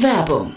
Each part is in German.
Werbung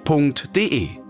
f.de.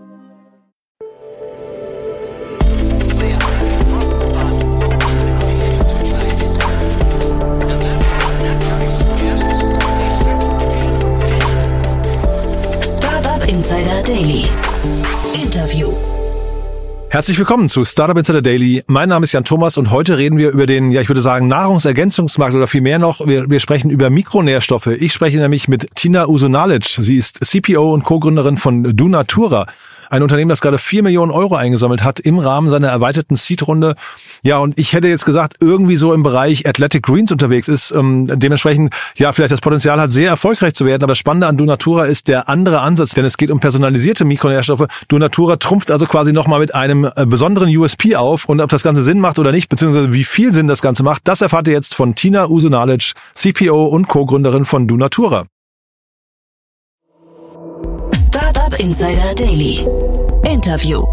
Herzlich willkommen zu Startup Insider Daily. Mein Name ist Jan Thomas und heute reden wir über den, ja, ich würde sagen, Nahrungsergänzungsmarkt oder vielmehr noch, wir, wir sprechen über Mikronährstoffe. Ich spreche nämlich mit Tina Usunalic. Sie ist CPO und Co-Gründerin von Dunatura. Ein Unternehmen, das gerade vier Millionen Euro eingesammelt hat im Rahmen seiner erweiterten Seed-Runde. Ja, und ich hätte jetzt gesagt, irgendwie so im Bereich Athletic Greens unterwegs ist. Ähm, dementsprechend, ja, vielleicht das Potenzial hat, sehr erfolgreich zu werden. Aber das Spannende an Dunatura ist der andere Ansatz, denn es geht um personalisierte Mikronährstoffe. Dunatura trumpft also quasi nochmal mit einem äh, besonderen USP auf. Und ob das Ganze Sinn macht oder nicht, beziehungsweise wie viel Sinn das Ganze macht, das erfahrt ihr jetzt von Tina Usunalic, CPO und Co-Gründerin von Dunatura. Startup Insider Daily. Interview.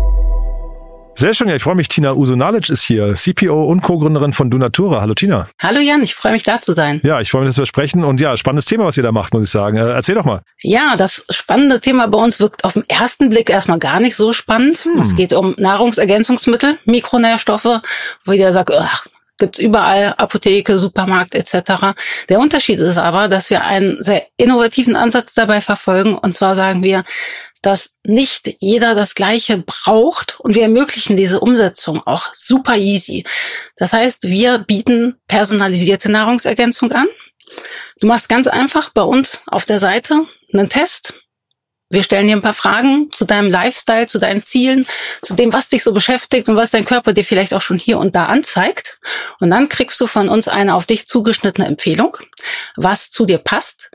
Sehr schön, ja, ich freue mich. Tina Usunalic ist hier, CPO und Co-Gründerin von Dunatura. Hallo Tina. Hallo Jan, ich freue mich da zu sein. Ja, ich freue mich, dass wir sprechen. Und ja, spannendes Thema, was ihr da macht, muss ich sagen. Äh, erzähl doch mal. Ja, das spannende Thema bei uns wirkt auf den ersten Blick erstmal gar nicht so spannend. Hm. Es geht um Nahrungsergänzungsmittel, Mikronährstoffe, wo jeder sagt, ach, gibt's überall, Apotheke, Supermarkt etc. Der Unterschied ist aber, dass wir einen sehr innovativen Ansatz dabei verfolgen. Und zwar sagen wir, dass nicht jeder das Gleiche braucht und wir ermöglichen diese Umsetzung auch super easy. Das heißt, wir bieten personalisierte Nahrungsergänzung an. Du machst ganz einfach bei uns auf der Seite einen Test, wir stellen dir ein paar Fragen zu deinem Lifestyle, zu deinen Zielen, zu dem, was dich so beschäftigt und was dein Körper dir vielleicht auch schon hier und da anzeigt. Und dann kriegst du von uns eine auf dich zugeschnittene Empfehlung, was zu dir passt.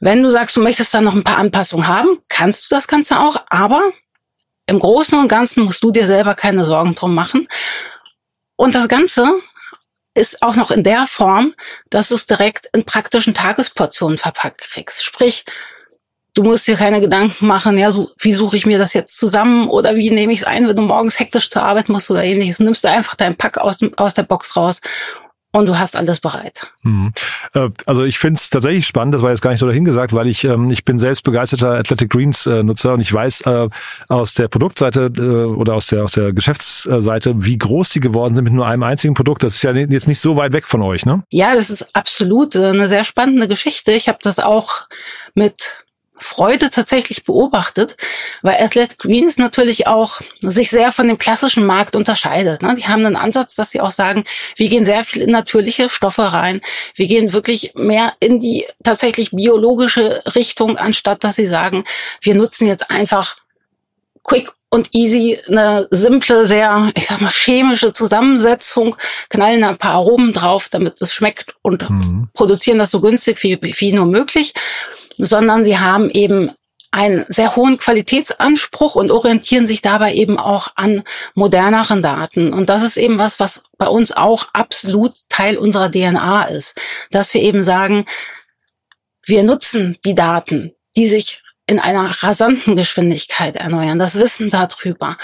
Wenn du sagst, du möchtest da noch ein paar Anpassungen haben, kannst du das Ganze auch, aber im Großen und Ganzen musst du dir selber keine Sorgen drum machen. Und das Ganze ist auch noch in der Form, dass du es direkt in praktischen Tagesportionen verpackt kriegst. Sprich, Du musst dir keine Gedanken machen, ja, so, wie suche ich mir das jetzt zusammen oder wie nehme ich es ein, wenn du morgens hektisch zur Arbeit musst oder ähnliches. Nimmst du einfach deinen Pack aus, aus der Box raus und du hast alles bereit. Mhm. Also ich finde es tatsächlich spannend, das war jetzt gar nicht so dahingesagt, weil ich ähm, ich bin selbst begeisterter Athletic Greens äh, Nutzer und ich weiß äh, aus der Produktseite äh, oder aus der aus der Geschäftsseite, wie groß die geworden sind mit nur einem einzigen Produkt. Das ist ja jetzt nicht so weit weg von euch, ne? Ja, das ist absolut eine sehr spannende Geschichte. Ich habe das auch mit Freude tatsächlich beobachtet, weil Athletic Greens natürlich auch sich sehr von dem klassischen Markt unterscheidet. Ne? Die haben einen Ansatz, dass sie auch sagen, wir gehen sehr viel in natürliche Stoffe rein. Wir gehen wirklich mehr in die tatsächlich biologische Richtung, anstatt dass sie sagen, wir nutzen jetzt einfach quick und easy eine simple, sehr, ich sag mal, chemische Zusammensetzung, knallen ein paar Aromen drauf, damit es schmeckt und mhm. produzieren das so günstig wie, wie nur möglich sondern sie haben eben einen sehr hohen Qualitätsanspruch und orientieren sich dabei eben auch an moderneren Daten. Und das ist eben was, was bei uns auch absolut Teil unserer DNA ist, dass wir eben sagen, wir nutzen die Daten, die sich in einer rasanten Geschwindigkeit erneuern, das Wissen darüber,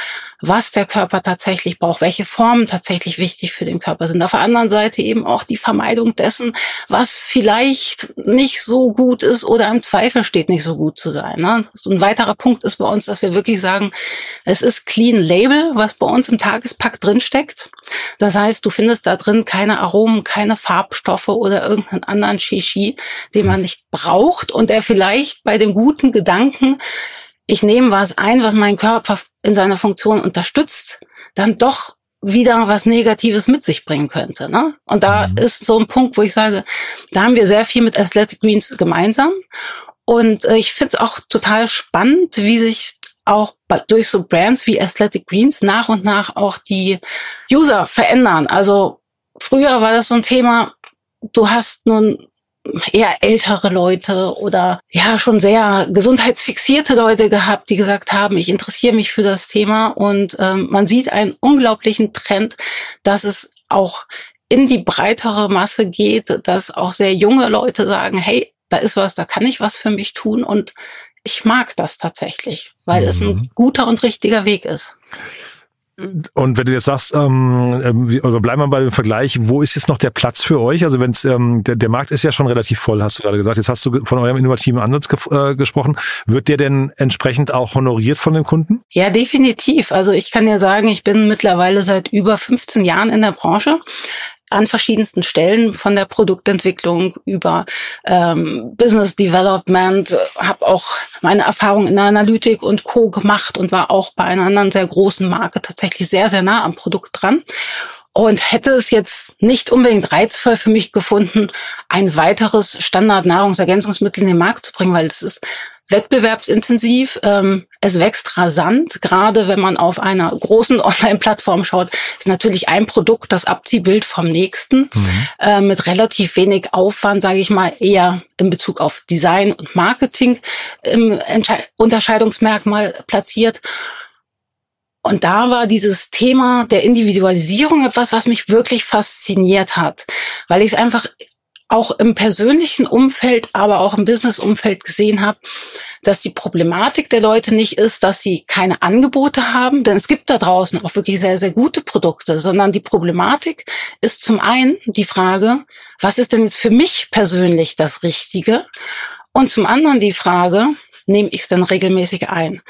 was der Körper tatsächlich braucht, welche Formen tatsächlich wichtig für den Körper sind. Auf der anderen Seite eben auch die Vermeidung dessen, was vielleicht nicht so gut ist oder im Zweifel steht, nicht so gut zu sein. Ne? So ein weiterer Punkt ist bei uns, dass wir wirklich sagen, es ist Clean Label, was bei uns im Tagespack drinsteckt. Das heißt, du findest da drin keine Aromen, keine Farbstoffe oder irgendeinen anderen Shishi, den man nicht braucht und der vielleicht bei dem guten Gedanken ich nehme was ein, was meinen Körper in seiner Funktion unterstützt, dann doch wieder was Negatives mit sich bringen könnte. Ne? Und da mhm. ist so ein Punkt, wo ich sage, da haben wir sehr viel mit Athletic Greens gemeinsam. Und äh, ich finde es auch total spannend, wie sich auch durch so Brands wie Athletic Greens nach und nach auch die User verändern. Also früher war das so ein Thema, du hast nun eher ältere Leute oder ja schon sehr gesundheitsfixierte Leute gehabt, die gesagt haben, ich interessiere mich für das Thema und ähm, man sieht einen unglaublichen Trend, dass es auch in die breitere Masse geht, dass auch sehr junge Leute sagen, hey, da ist was, da kann ich was für mich tun und ich mag das tatsächlich, weil mhm. es ein mhm. guter und richtiger Weg ist. Und wenn du jetzt sagst, ähm, ähm oder bleiben wir bei dem Vergleich, wo ist jetzt noch der Platz für euch? Also wenn ähm, der, der Markt ist ja schon relativ voll, hast du gerade gesagt. Jetzt hast du von eurem innovativen Ansatz ge äh, gesprochen. Wird der denn entsprechend auch honoriert von den Kunden? Ja, definitiv. Also ich kann ja sagen, ich bin mittlerweile seit über 15 Jahren in der Branche an verschiedensten Stellen von der Produktentwicklung über ähm, Business Development, habe auch meine Erfahrung in der Analytik und Co. gemacht und war auch bei einer anderen sehr großen Marke tatsächlich sehr, sehr nah am Produkt dran. Und hätte es jetzt nicht unbedingt reizvoll für mich gefunden, ein weiteres Standard-Nahrungsergänzungsmittel in den Markt zu bringen, weil es ist wettbewerbsintensiv. Ähm, es wächst rasant. Gerade wenn man auf einer großen Online-Plattform schaut, ist natürlich ein Produkt das Abziehbild vom nächsten mhm. äh, mit relativ wenig Aufwand, sage ich mal, eher in Bezug auf Design und Marketing im Entsche Unterscheidungsmerkmal platziert. Und da war dieses Thema der Individualisierung etwas, was mich wirklich fasziniert hat, weil ich es einfach auch im persönlichen Umfeld, aber auch im Business-Umfeld gesehen habe, dass die Problematik der Leute nicht ist, dass sie keine Angebote haben, denn es gibt da draußen auch wirklich sehr, sehr gute Produkte, sondern die Problematik ist zum einen die Frage, was ist denn jetzt für mich persönlich das Richtige? Und zum anderen die Frage, nehme ich es denn regelmäßig ein?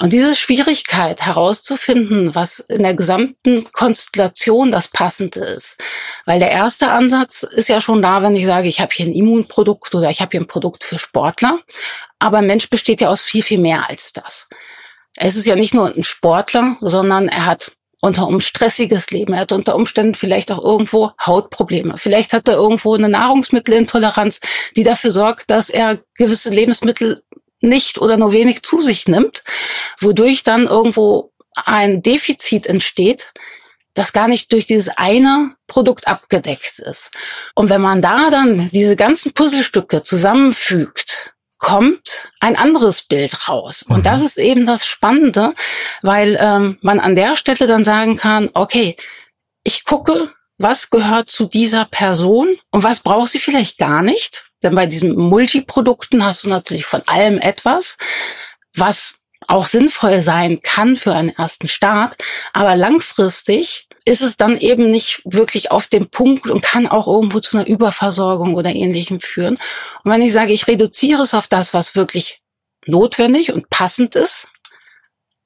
Und diese Schwierigkeit herauszufinden, was in der gesamten Konstellation das Passende ist, weil der erste Ansatz ist ja schon da, wenn ich sage, ich habe hier ein Immunprodukt oder ich habe hier ein Produkt für Sportler, aber ein Mensch besteht ja aus viel, viel mehr als das. Es ist ja nicht nur ein Sportler, sondern er hat unter um stressiges Leben. Er hat unter Umständen vielleicht auch irgendwo Hautprobleme. Vielleicht hat er irgendwo eine Nahrungsmittelintoleranz, die dafür sorgt, dass er gewisse Lebensmittel nicht oder nur wenig zu sich nimmt, wodurch dann irgendwo ein Defizit entsteht, das gar nicht durch dieses eine Produkt abgedeckt ist. Und wenn man da dann diese ganzen Puzzlestücke zusammenfügt, kommt ein anderes Bild raus. Und mhm. das ist eben das Spannende, weil ähm, man an der Stelle dann sagen kann, okay, ich gucke, was gehört zu dieser Person und was braucht sie vielleicht gar nicht. Denn bei diesen Multiprodukten hast du natürlich von allem etwas, was auch sinnvoll sein kann für einen ersten Start. Aber langfristig ist es dann eben nicht wirklich auf dem Punkt und kann auch irgendwo zu einer Überversorgung oder ähnlichem führen. Und wenn ich sage, ich reduziere es auf das, was wirklich notwendig und passend ist,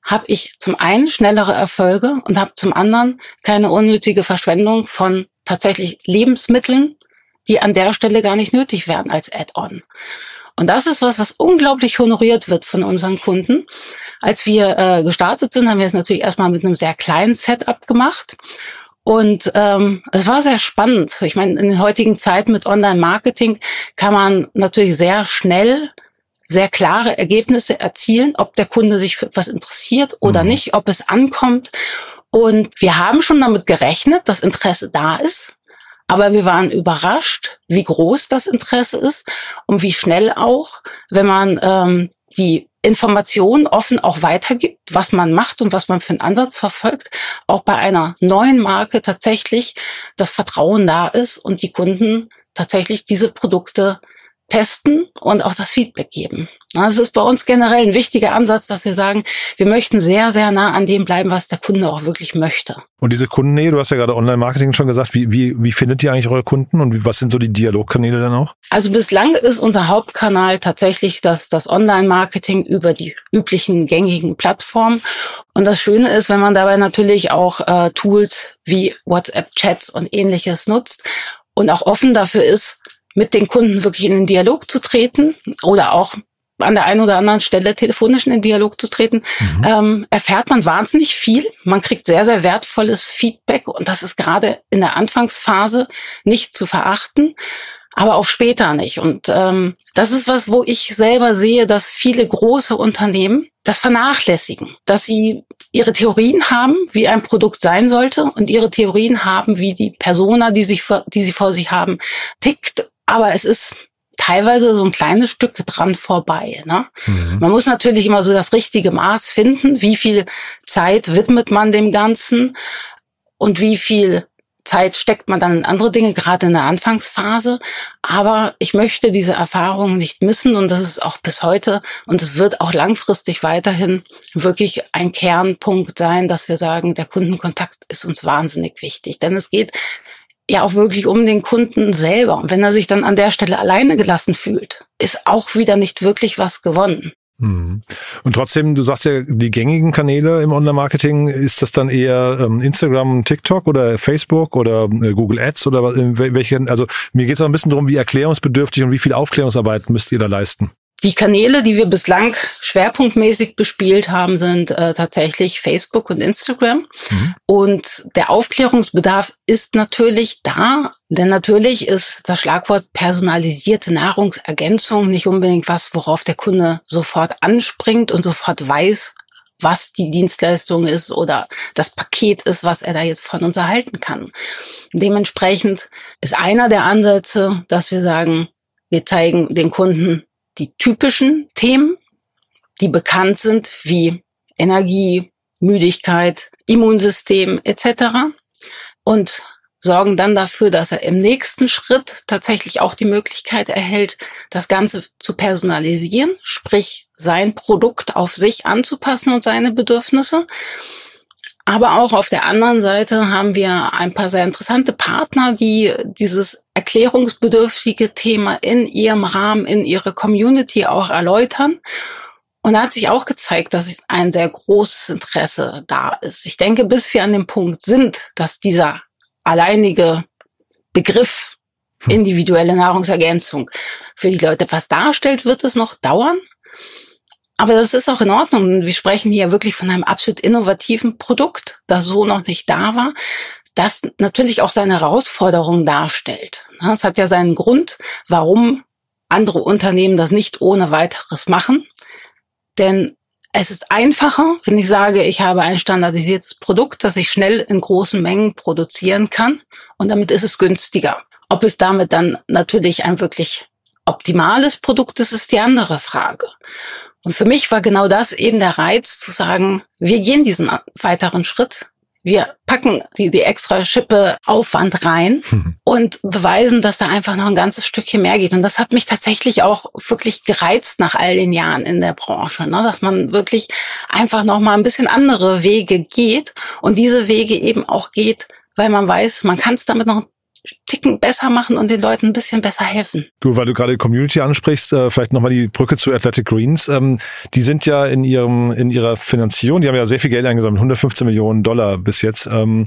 habe ich zum einen schnellere Erfolge und habe zum anderen keine unnötige Verschwendung von tatsächlich Lebensmitteln, die an der Stelle gar nicht nötig werden als Add-on. Und das ist was, was unglaublich honoriert wird von unseren Kunden. Als wir äh, gestartet sind, haben wir es natürlich erstmal mit einem sehr kleinen Setup gemacht. Und ähm, es war sehr spannend. Ich meine, in den heutigen Zeiten mit Online-Marketing kann man natürlich sehr schnell sehr klare Ergebnisse erzielen, ob der Kunde sich für etwas interessiert oder mhm. nicht, ob es ankommt. Und wir haben schon damit gerechnet, dass Interesse da ist. Aber wir waren überrascht, wie groß das Interesse ist und wie schnell auch, wenn man ähm, die Informationen offen auch weitergibt, was man macht und was man für einen Ansatz verfolgt, auch bei einer neuen Marke tatsächlich das Vertrauen da ist und die Kunden tatsächlich diese Produkte testen und auch das Feedback geben. Das ist bei uns generell ein wichtiger Ansatz, dass wir sagen, wir möchten sehr, sehr nah an dem bleiben, was der Kunde auch wirklich möchte. Und diese Kundennähe, du hast ja gerade Online-Marketing schon gesagt, wie, wie, wie findet ihr eigentlich eure Kunden und was sind so die Dialogkanäle dann auch? Also bislang ist unser Hauptkanal tatsächlich das, das Online-Marketing über die üblichen gängigen Plattformen. Und das Schöne ist, wenn man dabei natürlich auch äh, Tools wie WhatsApp-Chats und ähnliches nutzt und auch offen dafür ist, mit den Kunden wirklich in den Dialog zu treten oder auch an der einen oder anderen Stelle telefonisch in den Dialog zu treten, mhm. ähm, erfährt man wahnsinnig viel. Man kriegt sehr, sehr wertvolles Feedback und das ist gerade in der Anfangsphase nicht zu verachten, aber auch später nicht. Und ähm, das ist was, wo ich selber sehe, dass viele große Unternehmen das vernachlässigen, dass sie ihre Theorien haben, wie ein Produkt sein sollte und ihre Theorien haben, wie die Persona, die sich, die sie vor sich haben, tickt aber es ist teilweise so ein kleines Stück dran vorbei. Ne? Mhm. Man muss natürlich immer so das richtige Maß finden, wie viel Zeit widmet man dem Ganzen und wie viel Zeit steckt man dann in andere Dinge, gerade in der Anfangsphase. Aber ich möchte diese Erfahrung nicht missen und das ist auch bis heute und es wird auch langfristig weiterhin wirklich ein Kernpunkt sein, dass wir sagen, der Kundenkontakt ist uns wahnsinnig wichtig. Denn es geht ja auch wirklich um den Kunden selber. Und wenn er sich dann an der Stelle alleine gelassen fühlt, ist auch wieder nicht wirklich was gewonnen. Mhm. Und trotzdem, du sagst ja, die gängigen Kanäle im Online-Marketing, ist das dann eher ähm, Instagram, TikTok oder Facebook oder äh, Google Ads oder welche? Also mir geht es auch ein bisschen darum, wie erklärungsbedürftig und wie viel Aufklärungsarbeit müsst ihr da leisten? Die Kanäle, die wir bislang schwerpunktmäßig bespielt haben, sind äh, tatsächlich Facebook und Instagram. Mhm. Und der Aufklärungsbedarf ist natürlich da, denn natürlich ist das Schlagwort personalisierte Nahrungsergänzung nicht unbedingt was, worauf der Kunde sofort anspringt und sofort weiß, was die Dienstleistung ist oder das Paket ist, was er da jetzt von uns erhalten kann. Dementsprechend ist einer der Ansätze, dass wir sagen, wir zeigen den Kunden die typischen Themen, die bekannt sind, wie Energie, Müdigkeit, Immunsystem etc. und sorgen dann dafür, dass er im nächsten Schritt tatsächlich auch die Möglichkeit erhält, das Ganze zu personalisieren, sprich sein Produkt auf sich anzupassen und seine Bedürfnisse. Aber auch auf der anderen Seite haben wir ein paar sehr interessante Partner, die dieses erklärungsbedürftige Thema in ihrem Rahmen, in ihrer Community auch erläutern. Und da hat sich auch gezeigt, dass ein sehr großes Interesse da ist. Ich denke, bis wir an dem Punkt sind, dass dieser alleinige Begriff hm. individuelle Nahrungsergänzung für die Leute was darstellt, wird es noch dauern. Aber das ist auch in Ordnung. Wir sprechen hier wirklich von einem absolut innovativen Produkt, das so noch nicht da war, das natürlich auch seine Herausforderungen darstellt. Es hat ja seinen Grund, warum andere Unternehmen das nicht ohne weiteres machen. Denn es ist einfacher, wenn ich sage, ich habe ein standardisiertes Produkt, das ich schnell in großen Mengen produzieren kann. Und damit ist es günstiger. Ob es damit dann natürlich ein wirklich optimales Produkt ist, ist die andere Frage. Und für mich war genau das eben der Reiz zu sagen, wir gehen diesen weiteren Schritt. Wir packen die, die extra Schippe Aufwand rein mhm. und beweisen, dass da einfach noch ein ganzes Stückchen mehr geht. Und das hat mich tatsächlich auch wirklich gereizt nach all den Jahren in der Branche, ne? dass man wirklich einfach noch mal ein bisschen andere Wege geht und diese Wege eben auch geht, weil man weiß, man kann es damit noch Ticken besser machen und den Leuten ein bisschen besser helfen. Du, weil du gerade Community ansprichst, äh, vielleicht nochmal die Brücke zu Athletic Greens. Ähm, die sind ja in ihrem in ihrer Finanzierung, die haben ja sehr viel Geld eingesammelt, 115 Millionen Dollar bis jetzt. Ähm,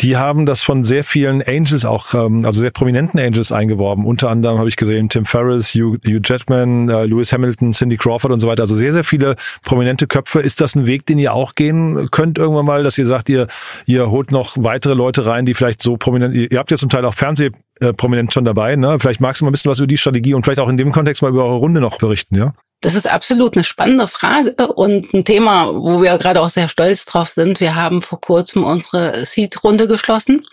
die haben das von sehr vielen Angels auch, ähm, also sehr prominenten Angels eingeworben. Unter anderem habe ich gesehen Tim Ferriss, Hugh, Hugh Jetman, äh, Lewis Hamilton, Cindy Crawford und so weiter. Also sehr, sehr viele prominente Köpfe. Ist das ein Weg, den ihr auch gehen könnt irgendwann mal, dass ihr sagt, ihr, ihr holt noch weitere Leute rein, die vielleicht so prominent, ihr habt jetzt Teil auch Fernsehprominent schon dabei. Ne? Vielleicht magst du mal ein bisschen was über die Strategie und vielleicht auch in dem Kontext mal über eure Runde noch berichten, ja? Das ist absolut eine spannende Frage und ein Thema, wo wir gerade auch sehr stolz drauf sind. Wir haben vor kurzem unsere Seed-Runde geschlossen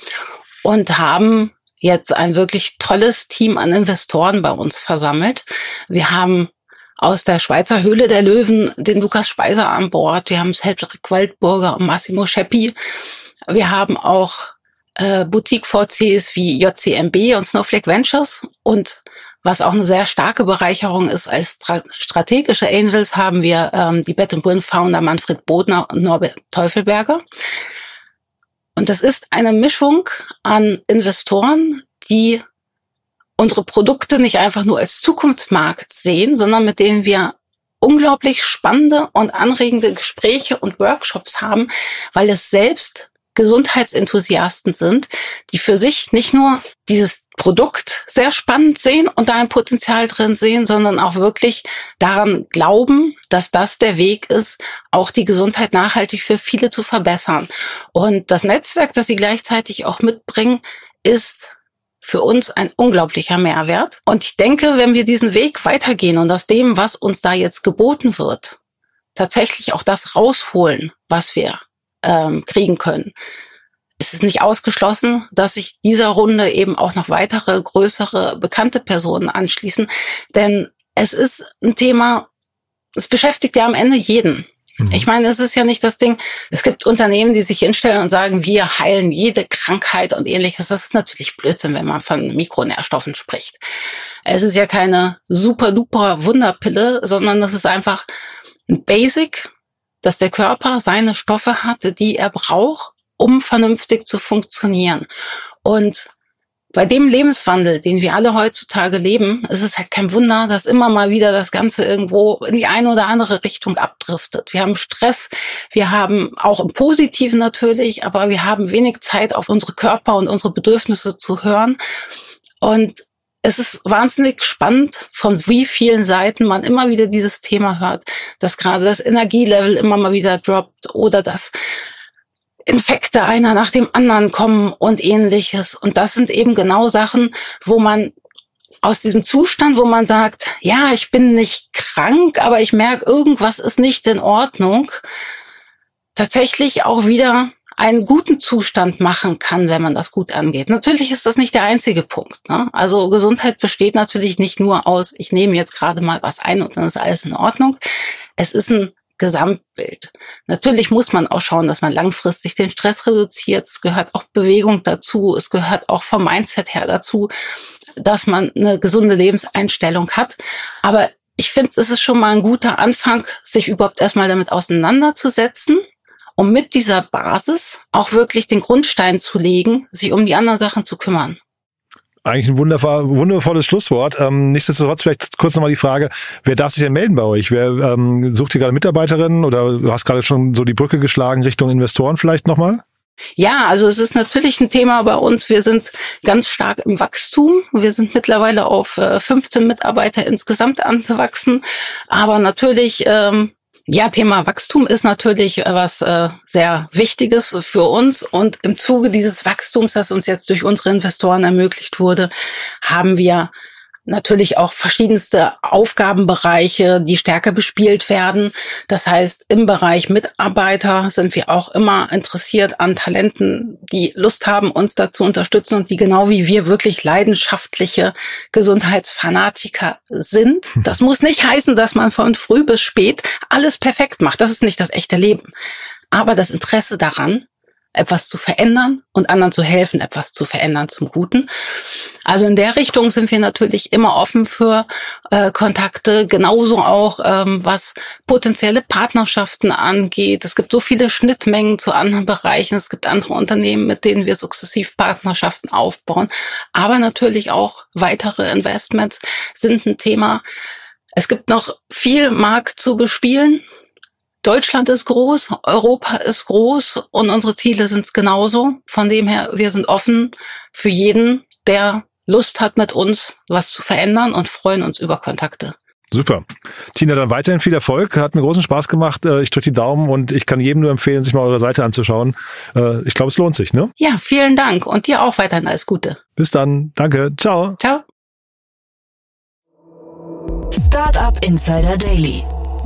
und haben jetzt ein wirklich tolles Team an Investoren bei uns versammelt. Wir haben aus der Schweizer Höhle der Löwen den Lukas Speiser an Bord. Wir haben Cedric Waldburger und Massimo Scheppi. Wir haben auch äh, Boutique-VCs wie JCMB und Snowflake Ventures. Und was auch eine sehr starke Bereicherung ist, als strategische Angels haben wir ähm, die Bet Win Founder Manfred Bodner und Norbert Teufelberger. Und das ist eine Mischung an Investoren, die unsere Produkte nicht einfach nur als Zukunftsmarkt sehen, sondern mit denen wir unglaublich spannende und anregende Gespräche und Workshops haben, weil es selbst Gesundheitsenthusiasten sind, die für sich nicht nur dieses Produkt sehr spannend sehen und da ein Potenzial drin sehen, sondern auch wirklich daran glauben, dass das der Weg ist, auch die Gesundheit nachhaltig für viele zu verbessern. Und das Netzwerk, das sie gleichzeitig auch mitbringen, ist für uns ein unglaublicher Mehrwert. Und ich denke, wenn wir diesen Weg weitergehen und aus dem, was uns da jetzt geboten wird, tatsächlich auch das rausholen, was wir ähm, kriegen können, es ist nicht ausgeschlossen, dass sich dieser Runde eben auch noch weitere größere bekannte Personen anschließen, denn es ist ein Thema, es beschäftigt ja am Ende jeden. Mhm. Ich meine, es ist ja nicht das Ding, es gibt Unternehmen, die sich hinstellen und sagen, wir heilen jede Krankheit und ähnliches. Das ist natürlich Blödsinn, wenn man von Mikronährstoffen spricht. Es ist ja keine super duper Wunderpille, sondern es ist einfach ein Basic, dass der Körper seine Stoffe hat, die er braucht, um vernünftig zu funktionieren. Und bei dem Lebenswandel, den wir alle heutzutage leben, ist es halt kein Wunder, dass immer mal wieder das Ganze irgendwo in die eine oder andere Richtung abdriftet. Wir haben Stress, wir haben auch im Positiven natürlich, aber wir haben wenig Zeit, auf unsere Körper und unsere Bedürfnisse zu hören. Und es ist wahnsinnig spannend, von wie vielen Seiten man immer wieder dieses Thema hört, dass gerade das Energielevel immer mal wieder droppt oder dass Infekte einer nach dem anderen kommen und ähnliches. Und das sind eben genau Sachen, wo man aus diesem Zustand, wo man sagt, ja, ich bin nicht krank, aber ich merke, irgendwas ist nicht in Ordnung, tatsächlich auch wieder einen guten Zustand machen kann, wenn man das gut angeht. Natürlich ist das nicht der einzige Punkt. Ne? Also Gesundheit besteht natürlich nicht nur aus, ich nehme jetzt gerade mal was ein und dann ist alles in Ordnung. Es ist ein Gesamtbild. Natürlich muss man auch schauen, dass man langfristig den Stress reduziert. Es gehört auch Bewegung dazu. Es gehört auch vom Mindset her dazu, dass man eine gesunde Lebenseinstellung hat. Aber ich finde, es ist schon mal ein guter Anfang, sich überhaupt erstmal damit auseinanderzusetzen, um mit dieser Basis auch wirklich den Grundstein zu legen, sich um die anderen Sachen zu kümmern. Eigentlich ein wundervoll, wundervolles Schlusswort. Ähm, nichtsdestotrotz vielleicht kurz nochmal die Frage, wer darf sich denn melden bei euch? Wer ähm, sucht ihr gerade Mitarbeiterinnen oder du hast gerade schon so die Brücke geschlagen Richtung Investoren vielleicht nochmal? Ja, also es ist natürlich ein Thema bei uns. Wir sind ganz stark im Wachstum. Wir sind mittlerweile auf 15 äh, Mitarbeiter insgesamt angewachsen. Aber natürlich ähm, ja, Thema Wachstum ist natürlich äh, was äh, sehr Wichtiges für uns. Und im Zuge dieses Wachstums, das uns jetzt durch unsere Investoren ermöglicht wurde, haben wir natürlich auch verschiedenste Aufgabenbereiche, die stärker bespielt werden. Das heißt, im Bereich Mitarbeiter sind wir auch immer interessiert an Talenten, die Lust haben, uns dazu unterstützen und die genau wie wir wirklich leidenschaftliche Gesundheitsfanatiker sind. Das muss nicht heißen, dass man von früh bis spät alles perfekt macht. Das ist nicht das echte Leben. Aber das Interesse daran, etwas zu verändern und anderen zu helfen, etwas zu verändern zum Guten. Also in der Richtung sind wir natürlich immer offen für äh, Kontakte, genauso auch ähm, was potenzielle Partnerschaften angeht. Es gibt so viele Schnittmengen zu anderen Bereichen. Es gibt andere Unternehmen, mit denen wir sukzessiv Partnerschaften aufbauen. Aber natürlich auch weitere Investments sind ein Thema. Es gibt noch viel Markt zu bespielen. Deutschland ist groß, Europa ist groß und unsere Ziele sind es genauso. Von dem her, wir sind offen für jeden, der Lust hat, mit uns was zu verändern und freuen uns über Kontakte. Super. Tina, dann weiterhin viel Erfolg. Hat mir großen Spaß gemacht. Äh, ich drücke die Daumen und ich kann jedem nur empfehlen, sich mal eure Seite anzuschauen. Äh, ich glaube, es lohnt sich, ne? Ja, vielen Dank und dir auch weiterhin alles Gute. Bis dann. Danke. Ciao. Ciao. Startup Insider Daily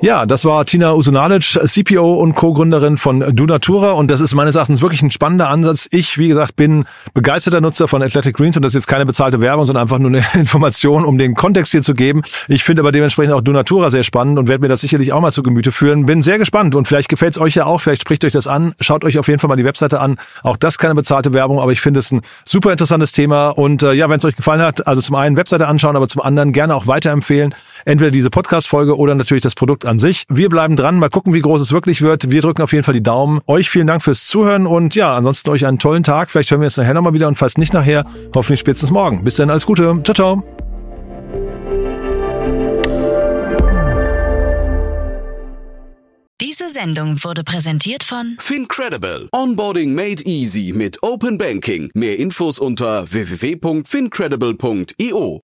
Ja, das war Tina Usunalic, CPO und Co-Gründerin von Dunatura und das ist meines Erachtens wirklich ein spannender Ansatz. Ich, wie gesagt, bin begeisterter Nutzer von Athletic Greens und das ist jetzt keine bezahlte Werbung, sondern einfach nur eine Information, um den Kontext hier zu geben. Ich finde aber dementsprechend auch Dunatura sehr spannend und werde mir das sicherlich auch mal zu Gemüte führen. Bin sehr gespannt und vielleicht gefällt es euch ja auch, vielleicht spricht euch das an. Schaut euch auf jeden Fall mal die Webseite an. Auch das keine bezahlte Werbung, aber ich finde es ein super interessantes Thema und äh, ja, wenn es euch gefallen hat, also zum einen Webseite anschauen, aber zum anderen gerne auch weiterempfehlen. Entweder diese Podcast-Folge oder natürlich das Produkt an sich. Wir bleiben dran, mal gucken, wie groß es wirklich wird. Wir drücken auf jeden Fall die Daumen. Euch vielen Dank fürs Zuhören und ja, ansonsten euch einen tollen Tag. Vielleicht hören wir uns nachher nochmal wieder und falls nicht nachher, hoffentlich spätestens morgen. Bis dann, alles Gute. Ciao, ciao. Diese Sendung wurde präsentiert von Fincredible. Onboarding made easy mit Open Banking. Mehr Infos unter www.fincredible.io.